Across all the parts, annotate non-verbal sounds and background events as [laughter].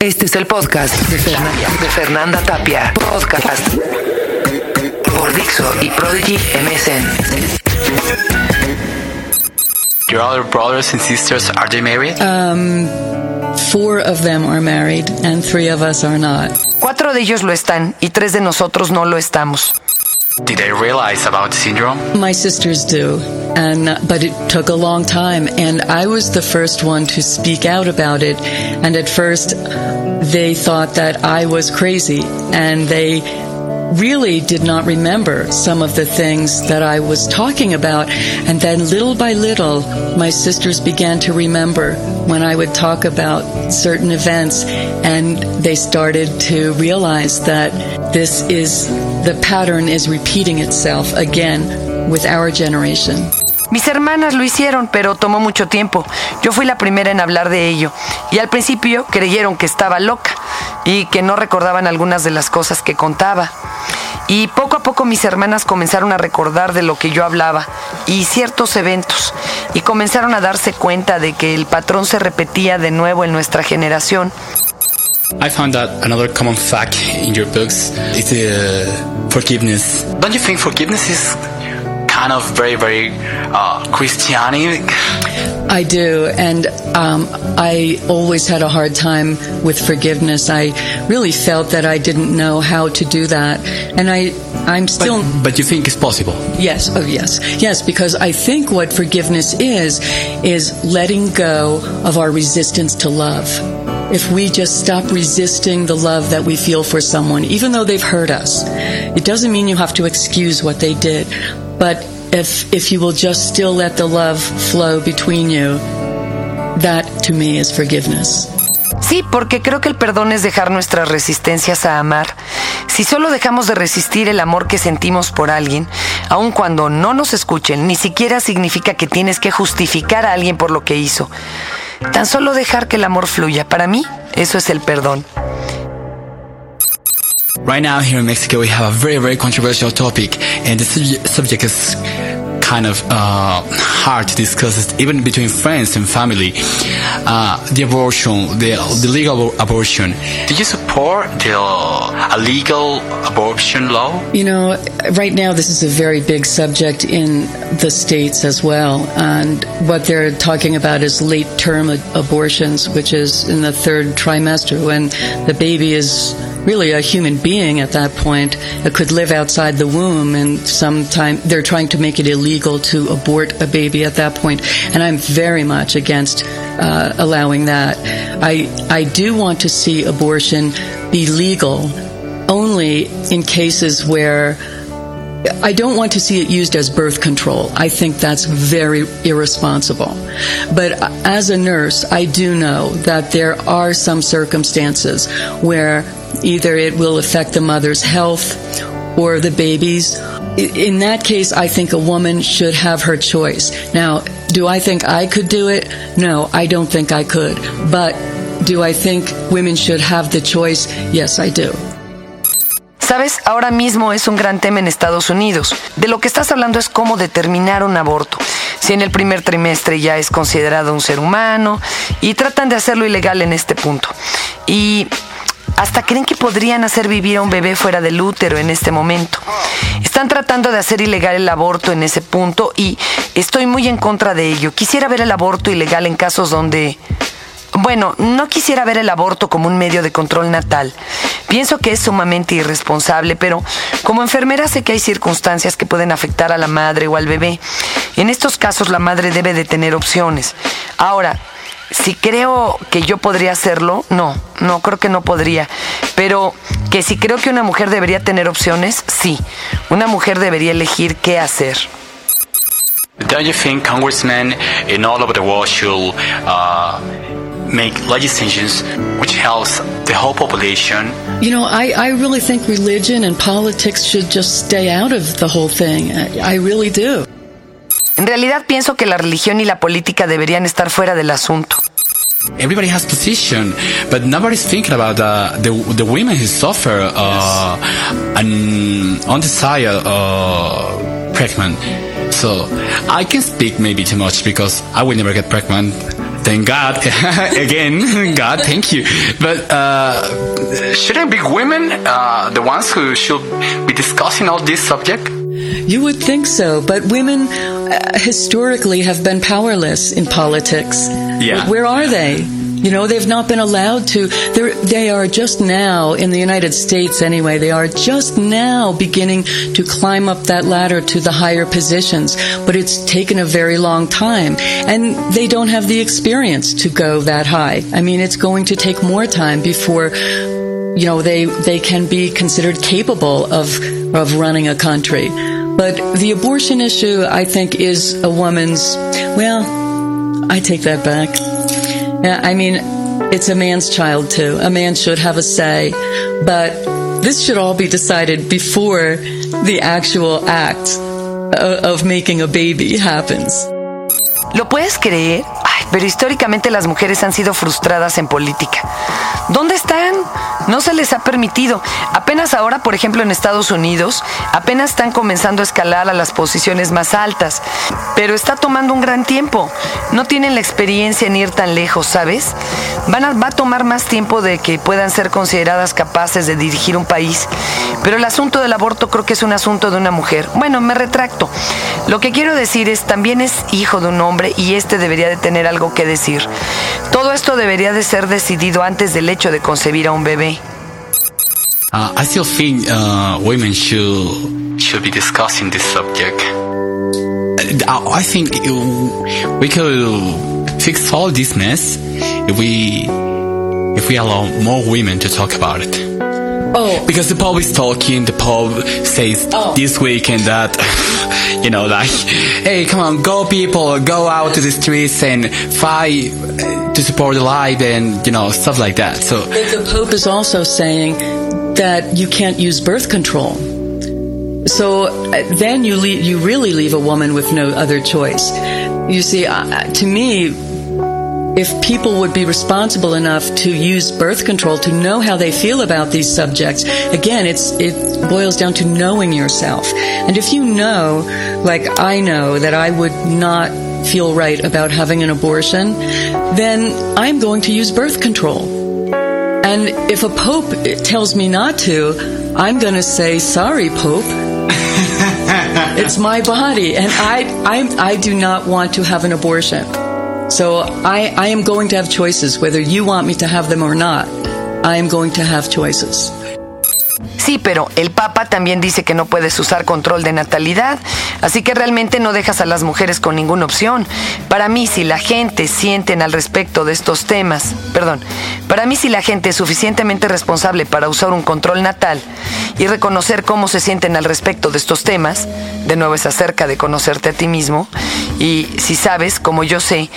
Este es el podcast de Fernanda, de Fernanda Tapia. Podcast por Dixo y Prodigy MSN. Your other brothers and sisters, are they married? Um, four of them are married and three of us are not. Cuatro de ellos lo están y tres de nosotros no lo estamos. Did they realize about syndrome? My sisters do, and but it took a long time, and I was the first one to speak out about it. And at first, they thought that I was crazy, and they really did not remember some of the things that I was talking about. And then little by little, my sisters began to remember when I would talk about certain events and they started to realize that this is, the pattern is repeating itself again with our generation. Mis hermanas lo hicieron, pero tomó mucho tiempo. Yo fui la primera en hablar de ello. Y al principio creyeron que estaba loca y que no recordaban algunas de las cosas que contaba. Y poco a poco mis hermanas comenzaron a recordar de lo que yo hablaba y ciertos eventos. Y comenzaron a darse cuenta de que el patrón se repetía de nuevo en nuestra generación. I found that another common fact in your books is uh, forgiveness. Don't you think forgiveness is kind of very, very uh, Christianic? I do, and um, I always had a hard time with forgiveness. I really felt that I didn't know how to do that, and I, I'm still. But, but you think it's possible? Yes, oh yes, yes, because I think what forgiveness is is letting go of our resistance to love. If we just stop resisting the love that we feel for someone, even though they've hurt us, it doesn't mean you have to excuse what they did, but if if you will just still let the love flow between you, that to me is forgiveness. Sí, porque creo que el perdón es dejar nuestras resistencias a amar. Si solo dejamos de resistir el amor que sentimos por alguien, aun cuando no nos escuchen, ni siquiera significa que tienes que justificar a alguien por lo que hizo. Tan solo dejar que el amor fluya. Para mí, eso es el perdón. Right now, here in Mexico, we have a very, very controversial topic, and the subject, is kind of uh, hard to discuss, even between friends and family. Uh, the abortion, the, the legal abortion. Do you support the uh, legal abortion law? You know, right now this is a very big subject in the states as well, and what they're talking about is late-term abortions, which is in the third trimester when the baby is really a human being at that point. It could live outside the womb, and sometime they're trying to make it illegal to abort a baby at that point. And I'm very much against uh, allowing that. I I do want to see abortion be legal only in cases where. I don't want to see it used as birth control. I think that's very irresponsible. But as a nurse, I do know that there are some circumstances where either it will affect the mother's health or the baby's. In that case, I think a woman should have her choice. Now, do I think I could do it? No, I don't think I could. But do I think women should have the choice? Yes, I do. Sabes, ahora mismo es un gran tema en Estados Unidos. De lo que estás hablando es cómo determinar un aborto. Si en el primer trimestre ya es considerado un ser humano y tratan de hacerlo ilegal en este punto. Y hasta creen que podrían hacer vivir a un bebé fuera del útero en este momento. Están tratando de hacer ilegal el aborto en ese punto y estoy muy en contra de ello. Quisiera ver el aborto ilegal en casos donde... Bueno, no quisiera ver el aborto como un medio de control natal. Pienso que es sumamente irresponsable, pero como enfermera sé que hay circunstancias que pueden afectar a la madre o al bebé. En estos casos la madre debe de tener opciones. Ahora, si creo que yo podría hacerlo, no, no creo que no podría. Pero que si creo que una mujer debería tener opciones, sí. Una mujer debería elegir qué hacer. Don't you think congressmen in all over the world should uh, make legislations which helps the whole population? You know, I, I really think religion and politics should just stay out of the whole thing. I, I really do. En realidad pienso que la religión y la política deberían estar fuera del asunto. Everybody has position, but nobody's thinking about uh, the the women who suffer uh, an undesired uh, pregnant. So I can speak maybe too much because I will never get pregnant. thank God. [laughs] Again, [laughs] God, thank you. But uh, shouldn't be women uh, the ones who should be discussing all this subject? You would think so, but women uh, historically have been powerless in politics. Yeah. Where are they? You know, they've not been allowed to. They're, they are just now, in the United States anyway, they are just now beginning to climb up that ladder to the higher positions. But it's taken a very long time. And they don't have the experience to go that high. I mean, it's going to take more time before you know they they can be considered capable of of running a country but the abortion issue i think is a woman's well i take that back I mean, it's a man's child too. A man should have a say, but this should all be decided before the actual act of making a baby happens. ¿Lo puedes creer? Pero históricamente las mujeres han sido frustradas en política. ¿Dónde están? No se les ha permitido. Apenas ahora, por ejemplo, en Estados Unidos, apenas están comenzando a escalar a las posiciones más altas. Pero está tomando un gran tiempo. No tienen la experiencia en ir tan lejos, ¿sabes? Van a, va a tomar más tiempo de que puedan ser consideradas capaces de dirigir un país. Pero el asunto del aborto creo que es un asunto de una mujer. Bueno, me retracto. Lo que quiero decir es, también es hijo de un hombre y este debería de tener algo que decir. Todo esto debería de ser decidido antes del hecho de concebir a un bebé. Uh, I still think uh, women should should be discussing this subject. Uh, I think we could fix all this mess if we if we allow more women to talk about it. Oh, Because the Pope is talking, the Pope says Oh. this week and that, [laughs] you know, like, [laughs] hey, come on, go people, go out to the streets and fight uh, to support the life and, you know, stuff like that. So, the Pope is also saying that you can't use birth control. So uh, then you leave, you really leave a woman with no other choice. You see, uh, to me, if people would be responsible enough to use birth control to know how they feel about these subjects, again, it's it boils down to knowing yourself. And if you know, like I know, that I would not feel right about having an abortion, then I'm going to use birth control. And if a pope tells me not to, I'm going to say, "Sorry, pope." [laughs] it's my body, and I, I, I do not want to have an abortion. So I, I am going to have choices, whether you want me to have them or not. I am going to have choices. Sí, pero el Papa también dice que no puedes usar control de natalidad, así que realmente no dejas a las mujeres con ninguna opción. Para mí, si la gente sienten al respecto de estos temas, perdón, para mí si la gente es suficientemente responsable para usar un control natal y reconocer cómo se sienten al respecto de estos temas, de nuevo es acerca de conocerte a ti mismo, y si sabes, como yo sé,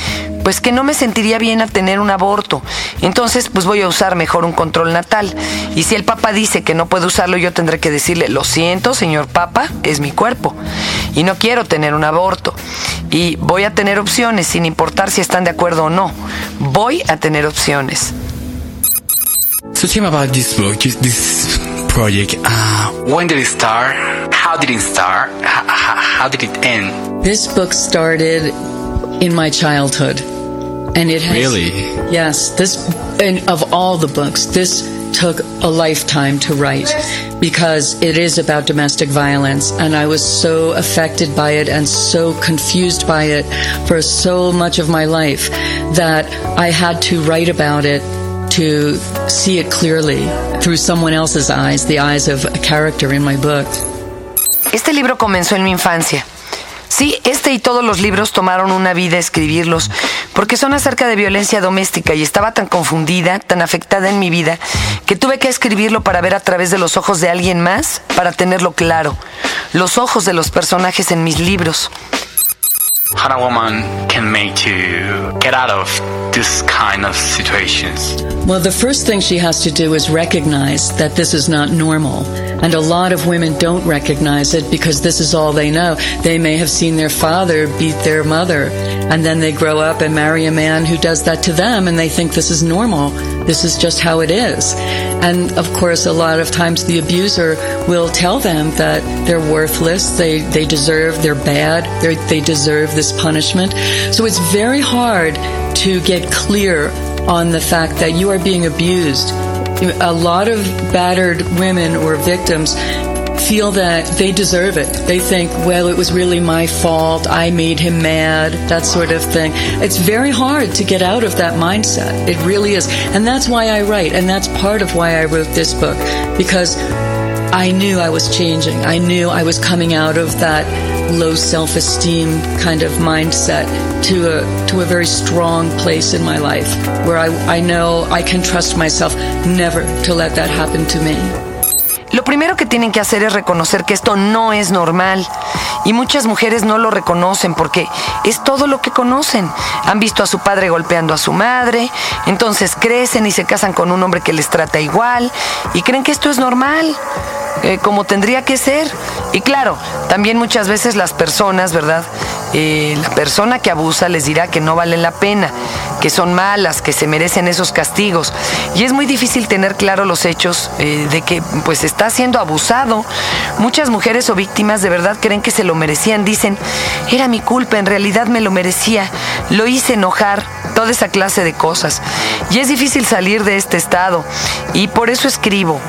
pues que no me sentiría bien al tener un aborto. Entonces, pues voy a usar mejor un control natal. Y si el Papa dice que no puede usarlo, yo tendré que decirle, lo siento, señor Papa, es mi cuerpo. Y no quiero tener un aborto. Y voy a tener opciones, sin importar si están de acuerdo o no. Voy a tener opciones. so tell me about this book, this- this project. Uh, when did it start? How did it start? How, how did it end? This book started in my childhood, and it has Really? Yes, this and of all the books, this took a lifetime to write because it is about domestic violence and I was so affected by it and so confused by it for so much of my life that I had to write about it to see it clearly through someone else's eyes, the eyes of a character in my book. Este libro comenzó en mi infancia. Sí, este y todos los libros tomaron una vida escribirlos, porque son acerca de violencia doméstica y estaba tan confundida, tan afectada en mi vida, que tuve que escribirlo para ver a través de los ojos de alguien más, para tenerlo claro. Los ojos de los personajes en mis libros. How a woman can make to get out of this kind of situations? Well, the first thing she has to do is recognize that this is not normal. And a lot of women don't recognize it because this is all they know. They may have seen their father beat their mother, and then they grow up and marry a man who does that to them, and they think this is normal. This is just how it is. And of course, a lot of times the abuser will tell them that they're worthless, they, they deserve, they're bad, they're, they deserve this punishment. So it's very hard to get clear on the fact that you are being abused. A lot of battered women or victims feel that they deserve it. They think, well, it was really my fault. I made him mad, that sort of thing. It's very hard to get out of that mindset. It really is. And that's why I write. And that's part of why I wrote this book because I knew I was changing. I knew I was coming out of that low self-esteem kind of mindset to a to a very strong place in my life where I, I know I can trust myself never to let that happen to me. Lo primero que tienen que hacer es reconocer que esto no es normal. Y muchas mujeres no lo reconocen porque es todo lo que conocen. Han visto a su padre golpeando a su madre, entonces crecen y se casan con un hombre que les trata igual y creen que esto es normal. Eh, como tendría que ser. Y claro, también muchas veces las personas, ¿verdad? Eh, la persona que abusa les dirá que no vale la pena, que son malas, que se merecen esos castigos. Y es muy difícil tener claro los hechos eh, de que pues está siendo abusado. Muchas mujeres o víctimas de verdad creen que se lo merecían. Dicen, era mi culpa, en realidad me lo merecía. Lo hice enojar, toda esa clase de cosas. Y es difícil salir de este estado. Y por eso escribo.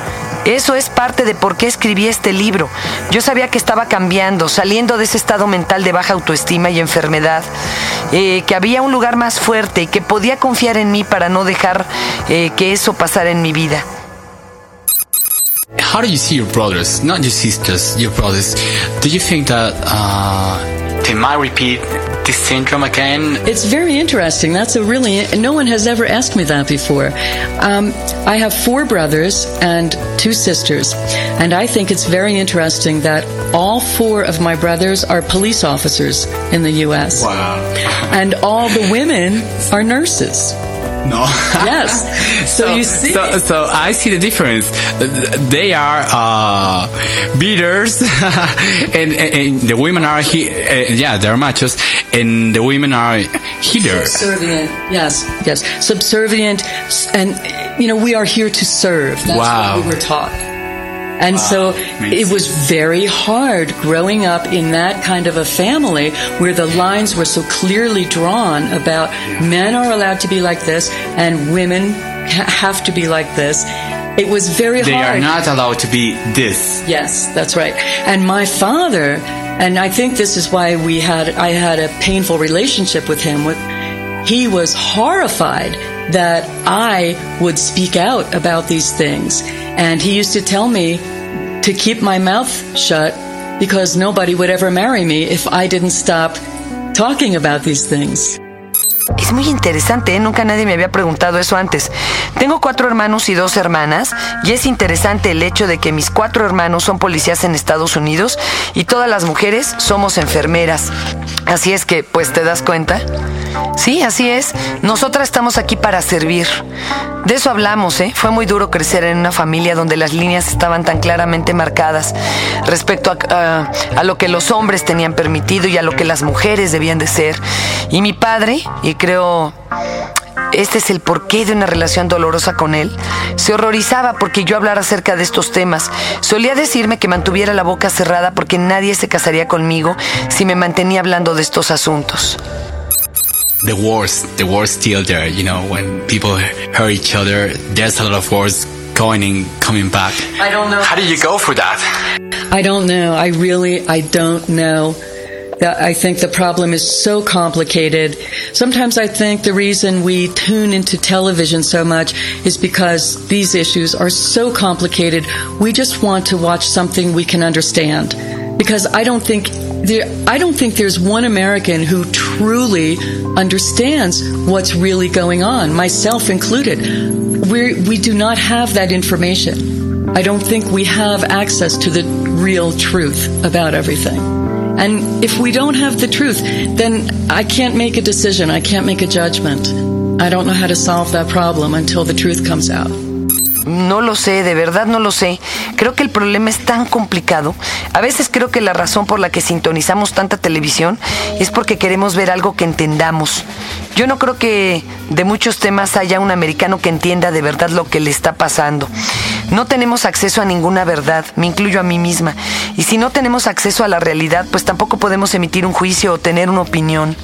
Eso es parte de por qué escribí este libro. Yo sabía que estaba cambiando, saliendo de ese estado mental de baja autoestima y enfermedad, eh, que había un lugar más fuerte y que podía confiar en mí para no dejar eh, que eso pasara en mi vida. How do you see your brothers, not your sisters, your brothers? Do you think that uh, they might repeat this syndrome again? It's very interesting. That's a really, no one has ever asked me that before. Um, I have four brothers and two sisters, and I think it's very interesting that all four of my brothers are police officers in the U.S. Wow. And all the women are nurses. No. [laughs] Yes. So, you see. So, so I see the difference. They are uh, beaters, [laughs] and, and, and the women are he, uh, yeah they're machos, and the women are healers. Subservient. Yes. Yes. Subservient, and you know we are here to serve. That's Wow. what we were taught. And so it was very hard growing up in that kind of a family where the lines were so clearly drawn about men are allowed to be like this and women ha- have to be like this. It was very They hard. are not allowed to be this. Yes, that's right. And my father, and I think this is why we had I had a painful relationship with him. With he was horrified that I would speak out about these things, and he used to tell me to keep my mouth shut because nobody would ever marry me if I didn't stop talking about these things. Es muy interesante, ¿eh? nunca nadie me había preguntado eso antes. Tengo cuatro hermanos y dos hermanas y es interesante el hecho de que mis cuatro hermanos son policías en Estados Unidos y todas las mujeres somos enfermeras. Así es que, pues, ¿te das cuenta? Sí, así es. Nosotras estamos aquí para servir. De eso hablamos, ¿eh? Fue muy duro crecer en una familia donde las líneas estaban tan claramente marcadas respecto a, a- lo que los hombres tenían permitido y a lo que las mujeres debían de ser. Y mi padre, y creo este es el porqué de una relación dolorosa con él. Se horrorizaba porque yo hablara acerca de estos temas. Solía decirme que mantuviera la boca cerrada porque nadie se casaría conmigo si me mantenía hablando de estos asuntos. The wars, the wars still there. You know, when people hurt each other, there's a lot of wars going and coming back. I don't know. How did you go for that? I don't know. I really, I don't know. I think the problem is so complicated. Sometimes I think the reason we tune into television so much is because these issues are so complicated. We just want to watch something we can understand. Because I don't think there, I don't think there's one American who truly understands what's really going on, myself included. We we do not have that information. I don't think we have access to the real truth about everything. And if we don't have the truth, then I can't make a decision. I can't make a judgment. I don't know how to solve that problem until the truth comes out. No lo sé, de verdad no lo sé. Creo que el problema es tan complicado. A veces creo que la razón por la que sintonizamos tanta televisión es porque queremos ver algo que entendamos. Yo no creo que de muchos temas haya un americano que entienda de verdad lo que le está pasando. No tenemos acceso a ninguna verdad, me incluyo a mí misma. Y si no tenemos acceso a la realidad, pues tampoco podemos emitir un juicio o tener una opinión.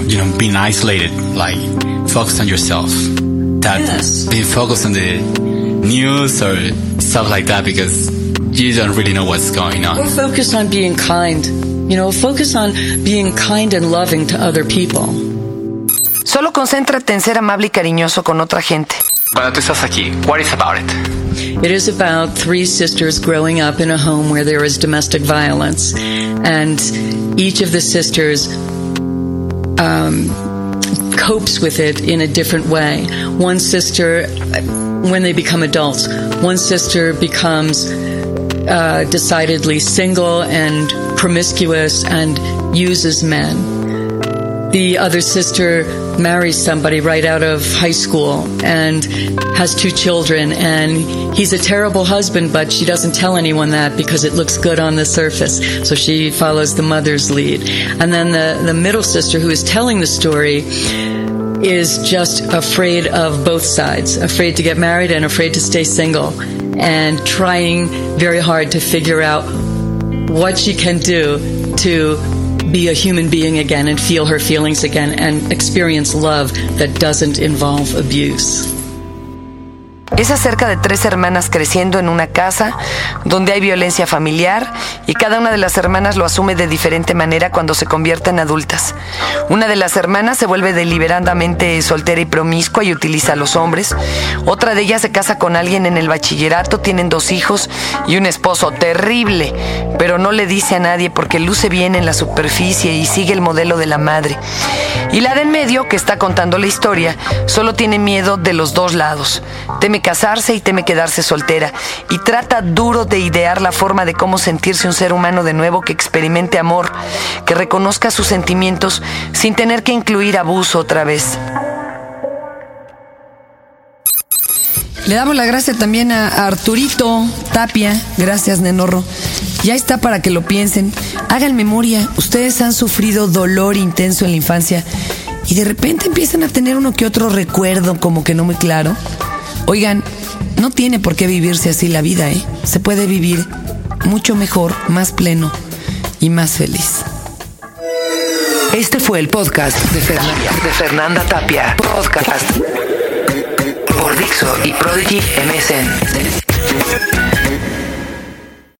Uh, you know, being isolated, like focus on yourself. That Yes. being focused on the news or stuff like that because you don't really know what's going Or on. focus on being kind. You know, focus on being kind and loving to other people. Solo concéntrate en ser amable y cariñoso con otra gente. Cuando tú estás aquí, what is about it? It is about three sisters growing up in a home where there is domestic violence. And each of the sisters um, copes with it in a different way. One sister, when they become adults, one sister becomes uh, decidedly single and promiscuous and uses men. The other sister marries somebody right out of high school and has two children and he's a terrible husband but she doesn't tell anyone that because it looks good on the surface. So she follows the mother's lead. And then the, the middle sister who is telling the story is just afraid of both sides afraid to get married and afraid to stay single and trying very hard to figure out what she can do to be a human being again and feel her feelings again and experience love that doesn't involve abuse. Es acerca de tres hermanas creciendo en una casa donde hay violencia familiar y cada una de las hermanas lo asume de diferente manera cuando se convierten en adultas. Una de las hermanas se vuelve deliberadamente soltera y promiscua y utiliza a los hombres. Otra de ellas se casa con alguien en el bachillerato, tienen dos hijos y un esposo terrible, pero no le dice a nadie porque luce bien en la superficie y sigue el modelo de la madre. Y la de en medio, que está contando la historia, solo tiene miedo de los dos lados. Casarse y teme quedarse soltera. Y trata duro de idear la forma de cómo sentirse un ser humano de nuevo que experimente amor, que reconozca sus sentimientos sin tener que incluir abuso otra vez. Le damos la gracia también a Arturito Tapia. Gracias, Nenorro. Ya está para que lo piensen. Hagan memoria. Ustedes han sufrido dolor intenso en la infancia y de repente empiezan a tener uno que otro recuerdo como que no muy claro. Oigan, no tiene por qué vivirse así la vida, ¿eh? Se puede vivir mucho mejor, más pleno y más feliz. Este fue el podcast de Fernanda, de Fernanda Tapia. Podcast por Dixo y Prodigy MSN.